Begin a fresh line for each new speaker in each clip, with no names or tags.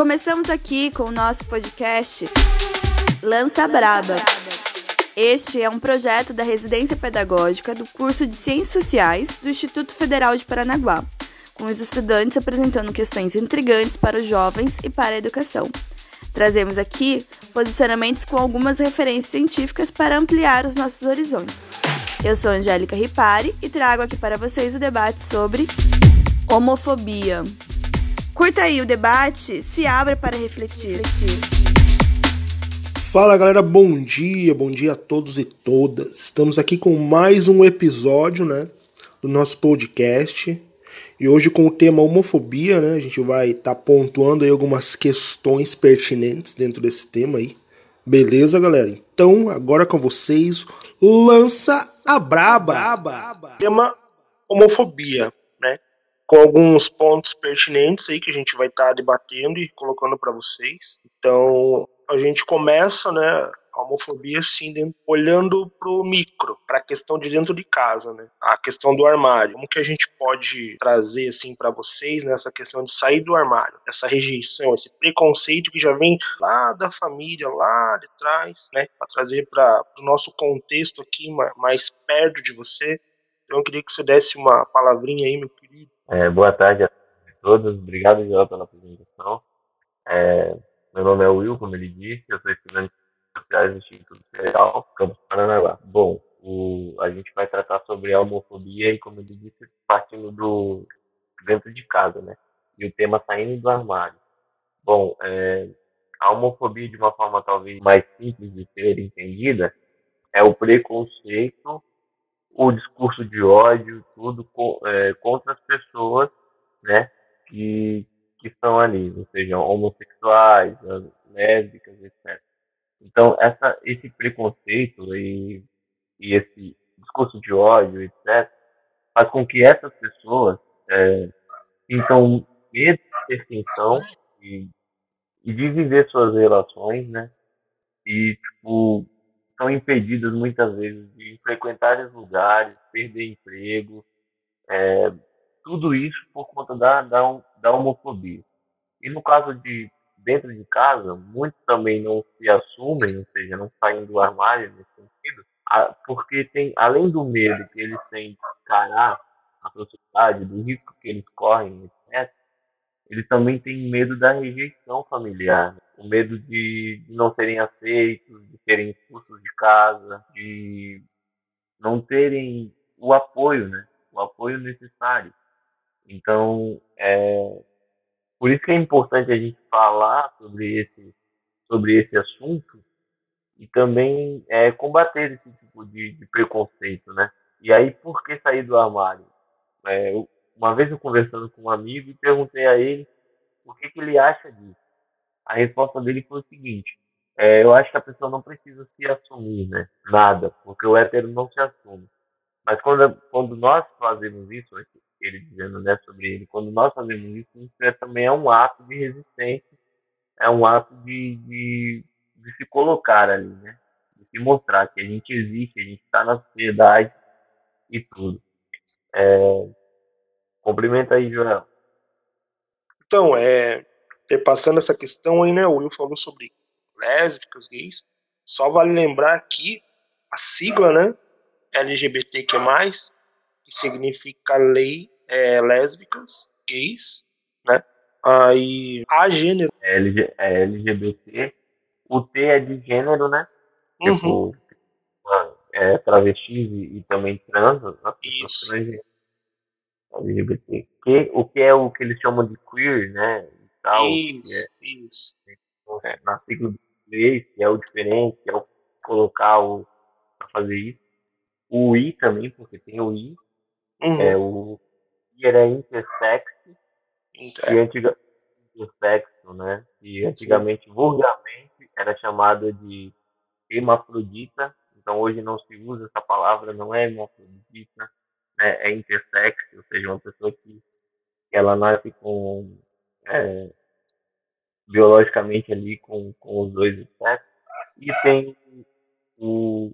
Começamos aqui com o nosso podcast Lança Braba. Este é um projeto da residência pedagógica do curso de Ciências Sociais do Instituto Federal de Paranaguá, com os estudantes apresentando questões intrigantes para os jovens e para a educação. Trazemos aqui posicionamentos com algumas referências científicas para ampliar os nossos horizontes. Eu sou Angélica Ripari e trago aqui para vocês o debate sobre homofobia. Curta aí o debate, se abra para refletir.
Fala galera, bom dia, bom dia a todos e todas. Estamos aqui com mais um episódio, né, do nosso podcast. E hoje com o tema homofobia, né, a gente vai estar tá pontuando aí algumas questões pertinentes dentro desse tema aí. Beleza, galera? Então, agora com vocês, lança a braba. Tema homofobia com alguns pontos pertinentes aí que a gente vai estar tá debatendo e colocando para vocês. Então, a gente começa, né, a homofobia assim, dentro, olhando pro micro, para a questão de dentro de casa, né? A questão do armário. Como que a gente pode trazer assim para vocês nessa né, questão de sair do armário, essa rejeição, esse preconceito que já vem lá da família, lá de trás, né? Para trazer para o nosso contexto aqui mais perto de você. Então eu queria que você desse uma palavrinha aí, meu querido,
é, boa tarde a todos, obrigado pela apresentação. É, meu nome é Will, como ele disse, eu sou estudante de sociais do Instituto Federal, Campus Paranaguá. Bom, o, a gente vai tratar sobre a homofobia e, como ele disse, partindo do dentro de casa, né? E o tema saindo do armário. Bom, é, a homofobia, de uma forma talvez mais simples de ser entendida, é o preconceito o discurso de ódio, tudo é, contra as pessoas, né, que, que estão ali, ou seja, homossexuais, lésbicas, etc. Então, essa, esse preconceito e, e esse discurso de ódio, etc., faz com que essas pessoas é, sintam medo de ter tensão e, e de viver suas relações, né? E, tipo, são impedidas muitas vezes de frequentar os lugares, perder emprego, é, tudo isso por conta da, da, da homofobia. E no caso de dentro de casa, muitos também não se assumem, ou seja, não saem do armário nesse sentido, porque tem, além do medo que eles têm de encarar a sociedade, do risco que eles correm, etc., eles também têm medo da rejeição familiar, né? o medo de, de não serem aceitos, de serem expulsos de casa, de não terem o apoio, né? O apoio necessário. Então, é, por isso que é importante a gente falar sobre esse, sobre esse assunto e também é, combater esse tipo de, de, preconceito, né? E aí, por que sair do armário? É, uma vez eu conversando com um amigo e perguntei a ele o que, que ele acha disso a resposta dele foi o seguinte: é, eu acho que a pessoa não precisa se assumir, né? Nada, porque o hétero não se assume. Mas quando, quando nós fazemos isso, ele dizendo né, sobre ele, quando nós fazemos isso, isso é, também é um ato de resistência, é um ato de, de, de se colocar ali, né? De se mostrar que a gente existe, a gente está na sociedade e tudo. É, cumprimenta aí, Joel.
Então, é, passando essa questão aí, né? O Will falou sobre lésbicas, gays. Só vale lembrar aqui a sigla, né? LGBTQ+, que significa lei é, lésbicas, gays, né? Aí a gênero.
É, LG, é LGBT. O T é de gênero, né? Uhum. Tipo, é, travestis e, e também trans, né?
Isso.
LGBT. Que, o que é o que eles chamam de queer, né?
tal. Isso, é, isso.
É, na sigla do inglês, que é o diferente, que é o colocar o para fazer isso. O I também, porque tem o I. Uhum. É, o I era intersex, Inter. e antigamente intersexo, né? E antigamente, Sim. vulgarmente, era chamada de hermafrodita. Então hoje não se usa essa palavra, não é hermafrodita, né? é intersex, ou seja, uma pessoa que ela nasce com é, biologicamente ali com, com os dois sexos. E tem o,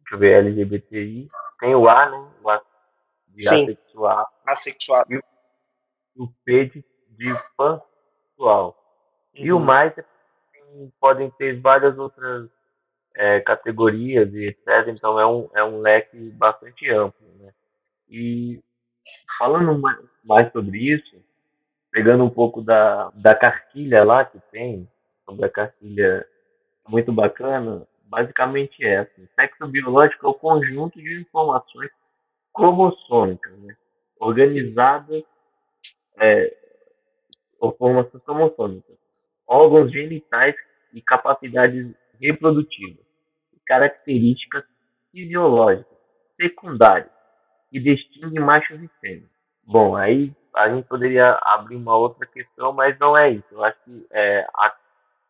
deixa eu ver, LGBTI, tem o A, né? O A de Sim. assexual.
Assexual.
E o, P de, de pansexual. E o mais é podem ter várias outras é, categorias e etc. Então é um, é um leque bastante amplo. Né? E falando mais, sobre isso, pegando um pouco da, da cartilha lá que tem, sobre a cartilha muito bacana, basicamente é assim, sexo biológico é o conjunto de informações cromossômicas, né? organizadas é, informações cromossômicas, órgãos genitais e capacidades reprodutivas, características fisiológicas secundárias que distinguem machos e fêmeas. Bom, aí a gente poderia abrir uma outra questão, mas não é isso. Eu acho que é,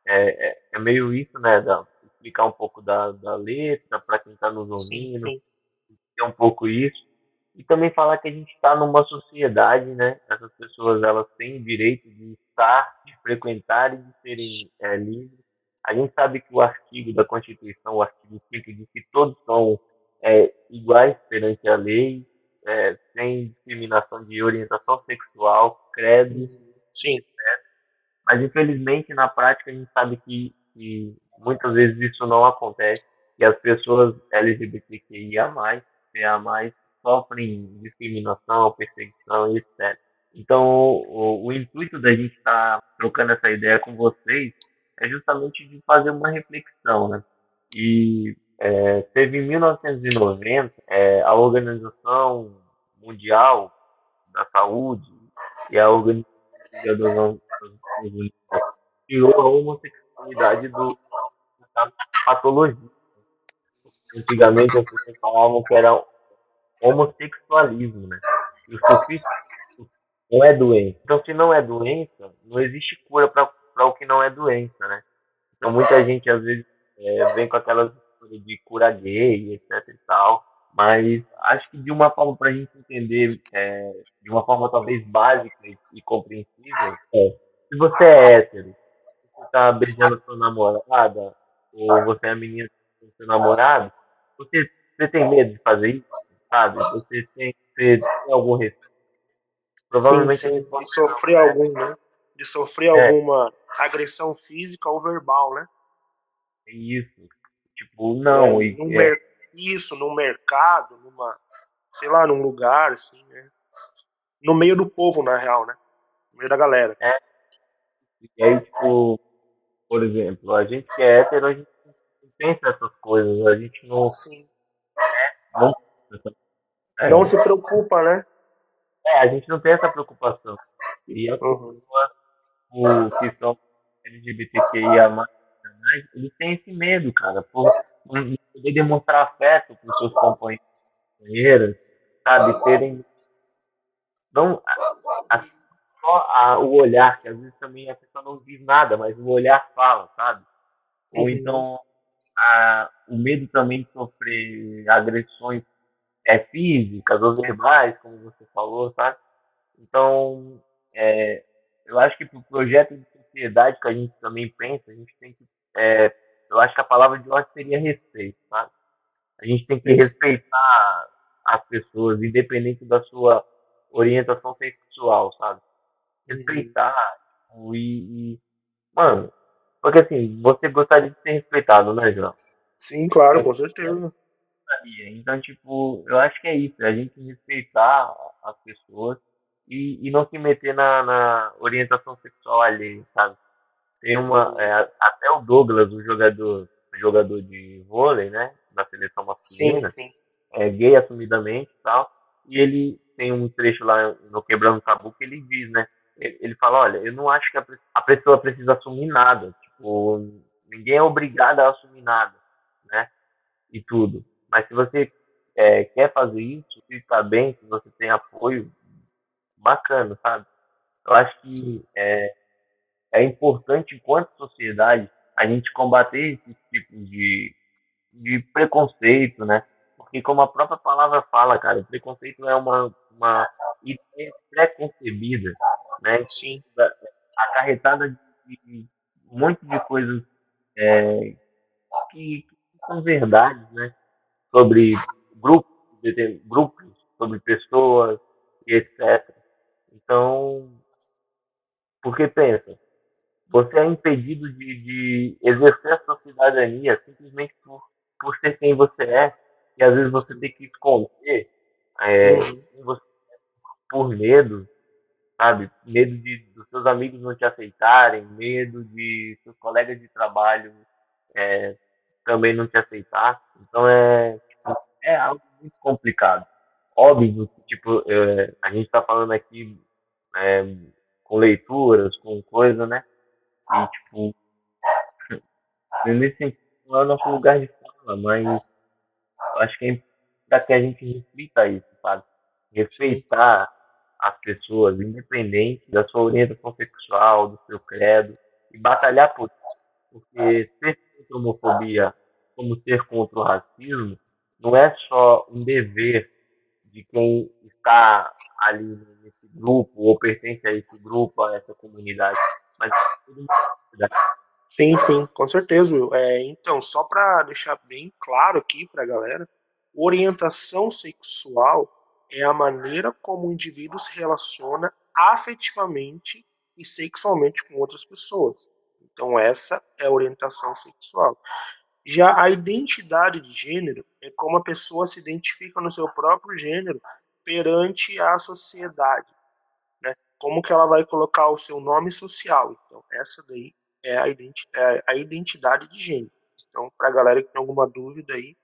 é, é, é meio isso, né? Da, explicar um pouco da, da letra para quem está nos ouvindo, é um pouco isso. E também falar que a gente está numa sociedade, né? Essas pessoas elas têm o direito de estar, de frequentar e de serem é, livres. A gente sabe que o artigo da Constituição, o artigo 5, diz que todos são é, iguais perante a lei, é, sem discriminação de orientação sexual, credo.
Sim.
Né? Mas, infelizmente, na prática, a gente sabe que, que muitas vezes isso não acontece e as pessoas LGBTQIA+, PA+, sofrem discriminação, perseguição e etc. Então, o, o intuito da gente estar tá trocando essa ideia com vocês é justamente de fazer uma reflexão, né? E é, teve em 1990 é, a Organização Mundial da Saúde e a Organização Unidas tirou a homossexualidade do, da patologia. Antigamente as pessoas falavam que era homossexualismo, né? E o sofismo não é doença. Então, se não é doença, não existe cura para o que não é doença, né? Então, muita gente às vezes é, vem com aquelas histórias de cura gay, etc e tal, mas acho que de uma forma para a gente entender, é, de uma forma talvez básica e, e compreensível, é, se você é hétero, você está beijando sua namorada, ou você é menina com seu namorado, você, você tem medo de fazer isso? sabe? Você tem, você tem algum respeito.
Provavelmente sim, sim. De sofrer algum, né? De sofrer é. alguma agressão física ou verbal, né?
Isso. Tipo, não. É,
e, é. Isso, num mercado, numa. Sei lá, num lugar, assim, né? No meio do povo, na real, né? No meio da galera.
É. E aí, tipo, por exemplo, a gente que é hétero, a gente não pensa essas coisas, a gente não. Sim. É, não
é. Não se preocupa, né?
É, a gente não tem essa preocupação. E as uhum. pessoas que são LGBTQIA+, eles têm esse medo, cara, por poder demonstrar afeto para os seus companheiros, sabe? Terem. Não, a, a, só a, o olhar, que às vezes também a pessoa não diz nada, mas o olhar fala, sabe? Ou então a, o medo também de sofrer agressões é, físicas ou verbais, como você falou, sabe? Então, é, eu acho que para o projeto de sociedade que a gente também pensa, a gente tem que. É, eu acho que a palavra de ordem seria respeito, sabe? A gente tem que respeitar as pessoas, independente da sua orientação sexual, sabe? Respeitar uhum. e, e, Mano, porque assim, você gostaria de ser respeitado, né, João?
Sim, claro, com certeza.
Então, tipo, eu acho que é isso, é a gente respeitar as pessoas e, e não se meter na, na orientação sexual alheia, sabe? Tem uma. É, até o Douglas, o jogador, jogador de vôlei, né? Da seleção masculina, sim, sim. é gay assumidamente e tal. E ele tem um trecho lá no Quebrando o Tabu que ele diz, né? Ele, ele fala, olha, eu não acho que a, a pessoa precisa assumir nada. Tipo, ninguém é obrigado a assumir nada, né? E tudo. Mas se você é, quer fazer isso, se está bem, se você tem apoio, bacana, sabe? Eu acho que é, é importante, enquanto sociedade, a gente combater esse tipo de, de preconceito, né? Porque como a própria palavra fala, cara, o preconceito é uma, uma ideia pré-concebida, né? Sim. Acarretada de, um monte de coisas é, que, que são verdades, né? sobre grupos, grupos, sobre pessoas etc. Então, porque pensa, você é impedido de, de exercer a sua cidadania simplesmente por, por ser quem você é, e às vezes você tem que esconder é, uhum. por medo, sabe? Medo de dos seus amigos não te aceitarem, medo de seus colegas de trabalho é, também não te aceitar. Então é, é algo muito complicado. Óbvio, tipo, é, a gente está falando aqui é, com leituras, com coisa, né? E, tipo, nesse sentido, não é o nosso lugar de fala, mas acho que é para que a gente reflita isso, sabe? Respeitar as pessoas, independente da sua orientação sexual, do seu credo, e batalhar por isso. Porque ser contra a homofobia, como ser contra o racismo, não é só um dever de quem está ali nesse grupo ou pertence a esse grupo, a essa comunidade, mas.
Sim, sim, com certeza. É, então, só para deixar bem claro aqui para a galera, orientação sexual é a maneira como o indivíduo se relaciona afetivamente e sexualmente com outras pessoas. Então, essa é a orientação sexual. Já a identidade de gênero é como a pessoa se identifica no seu próprio gênero perante a sociedade? Como que ela vai colocar o seu nome social. Então, essa daí é a, identi é a identidade de gênero. Então, para a galera que tem alguma dúvida aí,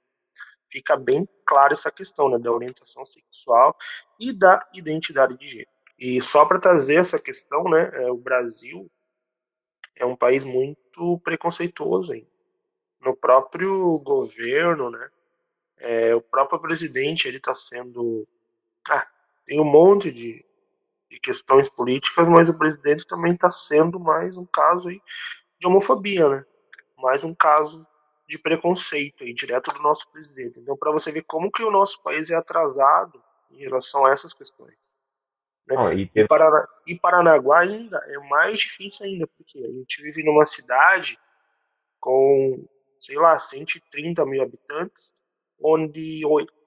fica bem clara essa questão né, da orientação sexual e da identidade de gênero. E só para trazer essa questão, né, é, o Brasil é um país muito preconceituoso ainda no próprio governo, né? É, o próprio presidente ele está sendo, ah, tem um monte de, de questões políticas, mas o presidente também está sendo mais um caso aí de homofobia, né? Mais um caso de preconceito aí, direto do nosso presidente. Então, para você ver como que o nosso país é atrasado em relação a essas questões. Né? Oh, e, e, Parana, e Paranaguá ainda é mais difícil ainda, porque a gente vive numa cidade com sei lá, 130 mil habitantes, onde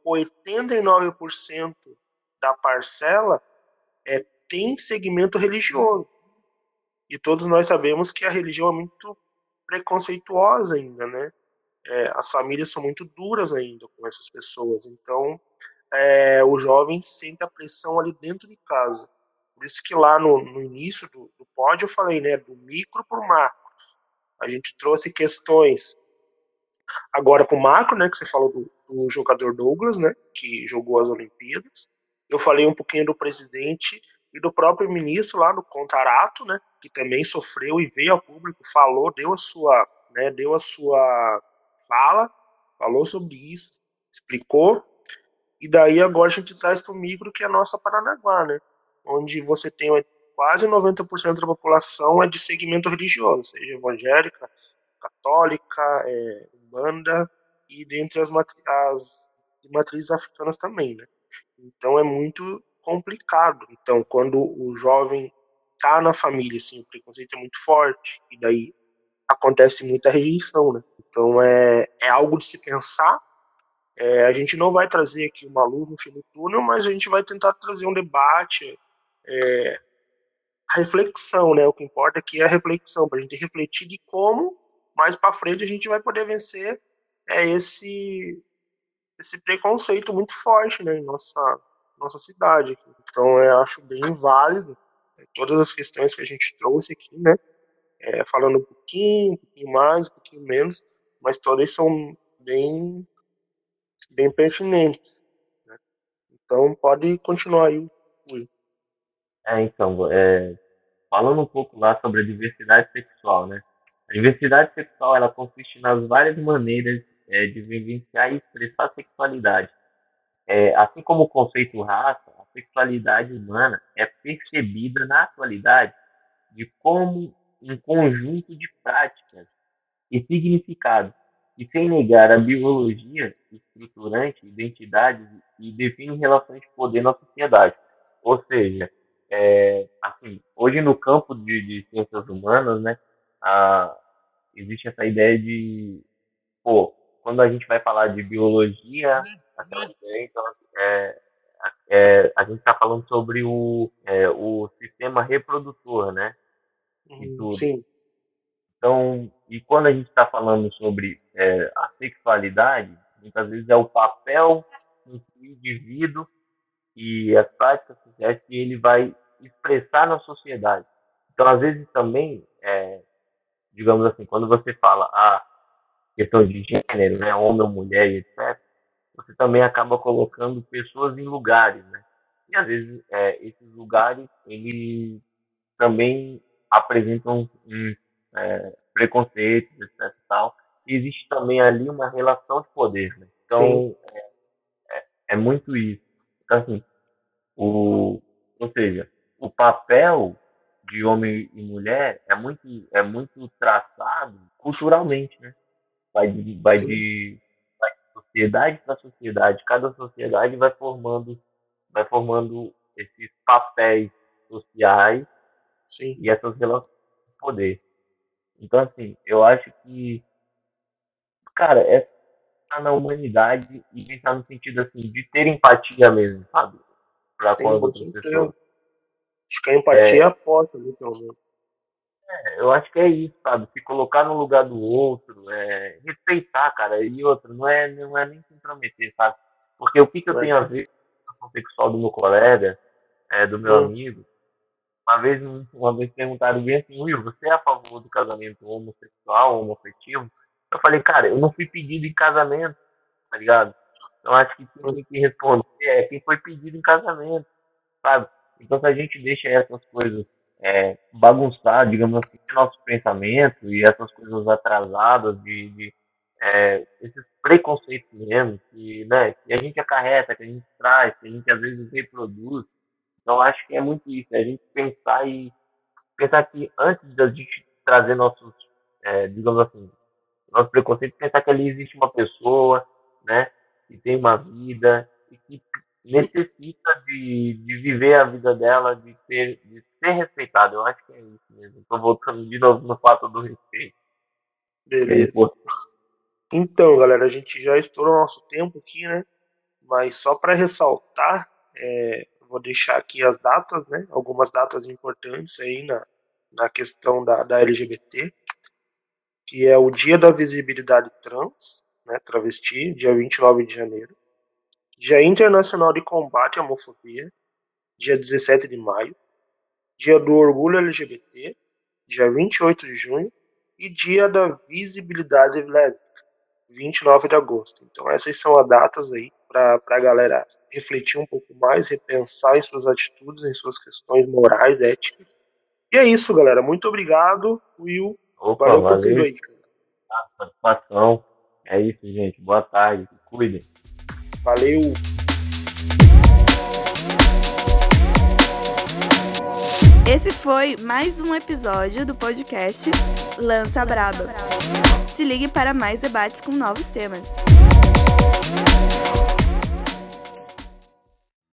89% da parcela é, tem segmento religioso. E todos nós sabemos que a religião é muito preconceituosa ainda, né? É, as famílias são muito duras ainda com essas pessoas. Então, é, o jovem sente a pressão ali dentro de casa. Por isso que lá no, no início do, do pódio eu falei, né, do micro para o macro. A gente trouxe questões Agora, para o macro, né, que você falou do, do, jogador Douglas, né, que jogou as Olimpíadas. Eu falei um pouquinho do presidente e do próprio ministro lá no Contarato, né, que também sofreu e veio ao público, falou, deu a sua, né, deu a sua fala, falou sobre isso, explicou. E daí agora a gente traz para o micro, que é a nossa Paranaguá, né, onde você tem quase 90% da população é de segmento religioso, seja evangélica, católica, é, Umbanda e dentre as, as matrizes africanas também, né? Então é muito complicado. Então, quando o jovem tá na família, assim, o preconceito é muito forte, e daí acontece muita rejeição, né? Então é, é algo de se pensar. É, a gente não vai trazer aqui uma luz no fim do túnel, mas a gente vai tentar trazer um debate, é, reflexão, né? O que importa aqui é a reflexão, para a gente refletir de como mais para frente a gente vai poder vencer é esse esse preconceito muito forte né, em nossa, nossa cidade. Então, eu acho bem válido é, todas as questões que a gente trouxe aqui, né? É, falando um pouquinho, um pouquinho mais, um pouquinho menos, mas todas são bem, bem pertinentes. Né? Então, pode continuar aí, Will.
É, então, é, falando um pouco lá sobre a diversidade sexual, né? A diversidade sexual ela consiste nas várias maneiras é, de vivenciar e expressar a sexualidade. É, assim como o conceito raça, a sexualidade humana é percebida na atualidade de como um conjunto de práticas e significados, e sem negar a biologia estruturante, identidades e define relações de poder na sociedade. Ou seja, é, assim, hoje no campo de, de ciências humanas, né, a, existe essa ideia de, pô, quando a gente vai falar de biologia, então, é, é, a gente está falando sobre o, é, o sistema reprodutor, né?
Uhum, sim.
Então, e quando a gente está falando sobre é, a sexualidade, muitas vezes é o papel do indivíduo e as práticas sociais que ele vai expressar na sociedade. Então, às vezes também, é, digamos assim, quando você fala ah, questão de gênero, né, homem ou mulher, etc., você também acaba colocando pessoas em lugares, né? E às vezes é, esses lugares eles também apresentam um, é, preconceitos, etc. Tal. E existe também ali uma relação de poder, né? Então é, é, é, muito isso. Então, assim, o, ou seja, o papel de homem e mulher é muito é muito traçado culturalmente, né? Vai de, vai de, vai de sociedade para sociedade. Cada sociedade vai formando vai formando esses papéis sociais
Sim.
e essas relações de poder. Então, assim, eu acho que, cara, é pensar na humanidade e pensar no sentido, assim, de ter empatia mesmo, sabe?
Pra Sim, com as outras pessoas. Acho que a empatia é, é a porta, ali, pelo menos.
É, eu acho que é isso, sabe? Se colocar no lugar do outro, é, respeitar, cara. E outro, não é, não é nem se intrometer, sabe? Porque o que, que eu tenho a ver com a sexual do meu colega, é, do meu hum. amigo, uma vez, uma vez perguntaram bem assim, Will, você é a favor do casamento homossexual, homoafetivo? Eu falei, cara, eu não fui pedido em casamento, tá ligado? Então acho que quem tem que responder é quem foi pedido em casamento, sabe? Então se a gente deixa essas coisas é, bagunçar, digamos assim, nosso pensamento e essas coisas atrasadas de, de é, esses preconceitos mesmo que, né, que a gente acarreta, que a gente traz, que a gente às vezes reproduz, então, acho que é muito isso, é a gente pensar e pensar que antes da gente trazer nossos, é, digamos assim, nosso preconceito, pensar que ali existe uma pessoa, né, que tem uma vida e que necessita de, de viver a vida dela, de ser, de ser respeitada. Eu acho que é isso mesmo. Estou voltando de novo no fato do respeito.
Beleza. Então, galera, a gente já estourou nosso tempo aqui, né? Mas só para ressaltar, é, vou deixar aqui as datas, né? Algumas datas importantes aí na, na questão da, da LGBT, que é o Dia da Visibilidade Trans, né, travesti, dia 29 de janeiro. Dia Internacional de Combate à Homofobia, dia 17 de maio. Dia do Orgulho LGBT, dia 28 de junho. E Dia da Visibilidade Lésbica, 29 de agosto. Então essas são as datas aí para a galera refletir um pouco mais, repensar em suas atitudes, em suas questões morais, éticas. E é isso, galera. Muito obrigado, Will.
Opa, valeu, valeu. por tudo aí, cara. Satisfação. É isso, gente. Boa tarde. Cuidem.
Valeu.
Esse foi mais um episódio do podcast Lança Braba. Se ligue para mais debates com novos temas.